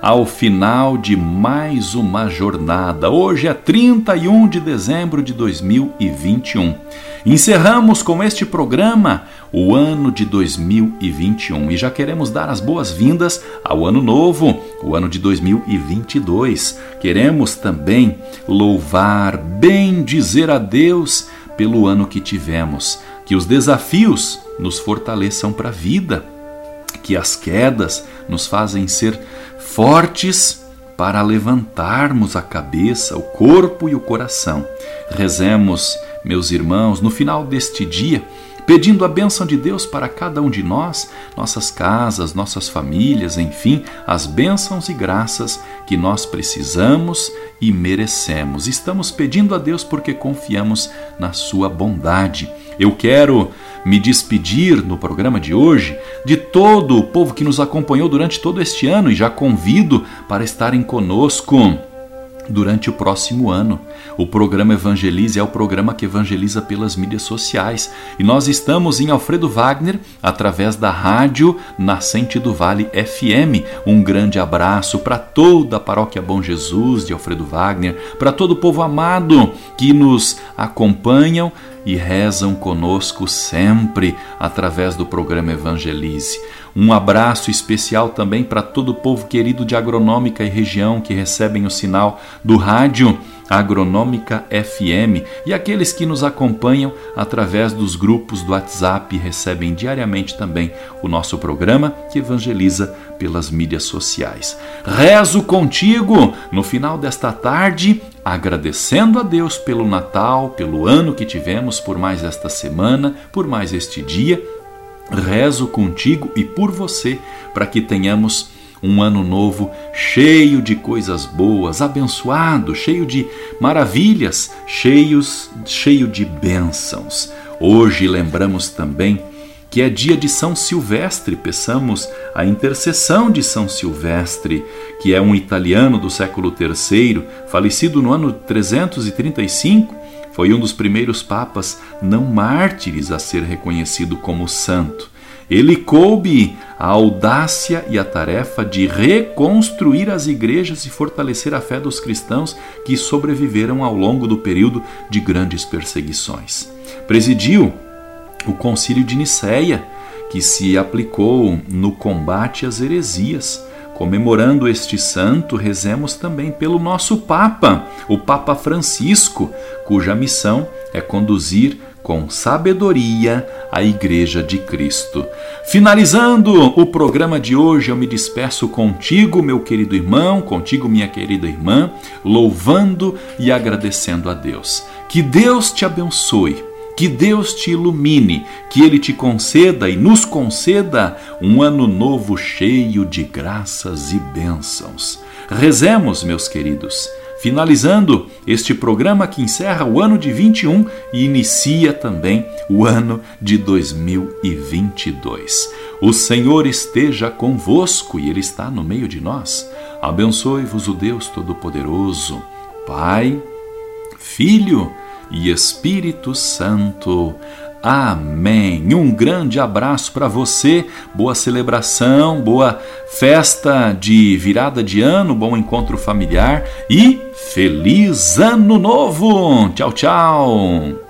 ao final de mais uma jornada. Hoje é 31 de dezembro de 2021. Encerramos com este programa o ano de 2021 e já queremos dar as boas-vindas ao ano novo, o ano de 2022. Queremos também louvar, bem dizer a Deus pelo ano que tivemos, que os desafios nos fortaleçam para a vida, que as quedas nos fazem ser fortes para levantarmos a cabeça, o corpo e o coração. Rezemos, meus irmãos, no final deste dia, pedindo a bênção de Deus para cada um de nós, nossas casas, nossas famílias, enfim, as bênçãos e graças que nós precisamos e merecemos. Estamos pedindo a Deus porque confiamos na Sua bondade. Eu quero me despedir no programa de hoje de todo o povo que nos acompanhou durante todo este ano e já convido para estarem conosco durante o próximo ano. O programa Evangelize é o programa que evangeliza pelas mídias sociais e nós estamos em Alfredo Wagner através da rádio Nascente do Vale FM. Um grande abraço para toda a paróquia Bom Jesus de Alfredo Wagner, para todo o povo amado que nos acompanham e rezam conosco sempre através do programa Evangelize. Um abraço especial também para todo o povo querido de Agronômica e região que recebem o sinal do rádio Agronômica FM e aqueles que nos acompanham através dos grupos do WhatsApp recebem diariamente também o nosso programa que evangeliza pelas mídias sociais. Rezo contigo no final desta tarde, agradecendo a Deus pelo Natal, pelo ano que tivemos, por mais esta semana, por mais este dia. Rezo contigo e por você para que tenhamos um ano novo cheio de coisas boas, abençoado, cheio de maravilhas, cheios, cheio de bênçãos. Hoje lembramos também que é dia de São Silvestre, peçamos a intercessão de São Silvestre, que é um italiano do século III, falecido no ano 335, foi um dos primeiros papas não mártires a ser reconhecido como santo. Ele coube a audácia e a tarefa de reconstruir as igrejas e fortalecer a fé dos cristãos que sobreviveram ao longo do período de grandes perseguições. Presidiu o Concílio de Nicéia, que se aplicou no combate às heresias. Comemorando este santo, rezemos também pelo nosso Papa, o Papa Francisco, cuja missão é conduzir com sabedoria a Igreja de Cristo. Finalizando o programa de hoje, eu me despeço contigo, meu querido irmão, contigo, minha querida irmã, louvando e agradecendo a Deus. Que Deus te abençoe. Que Deus te ilumine, que Ele te conceda e nos conceda um ano novo cheio de graças e bênçãos. Rezemos, meus queridos finalizando este programa que encerra o ano de 21 e inicia também o ano de 2022. O Senhor esteja convosco e Ele está no meio de nós. Abençoe-vos o Deus Todo-Poderoso, Pai, Filho e Espírito Santo. Amém. Um grande abraço para você, boa celebração, boa festa de virada de ano, bom encontro familiar e feliz ano novo. Tchau, tchau.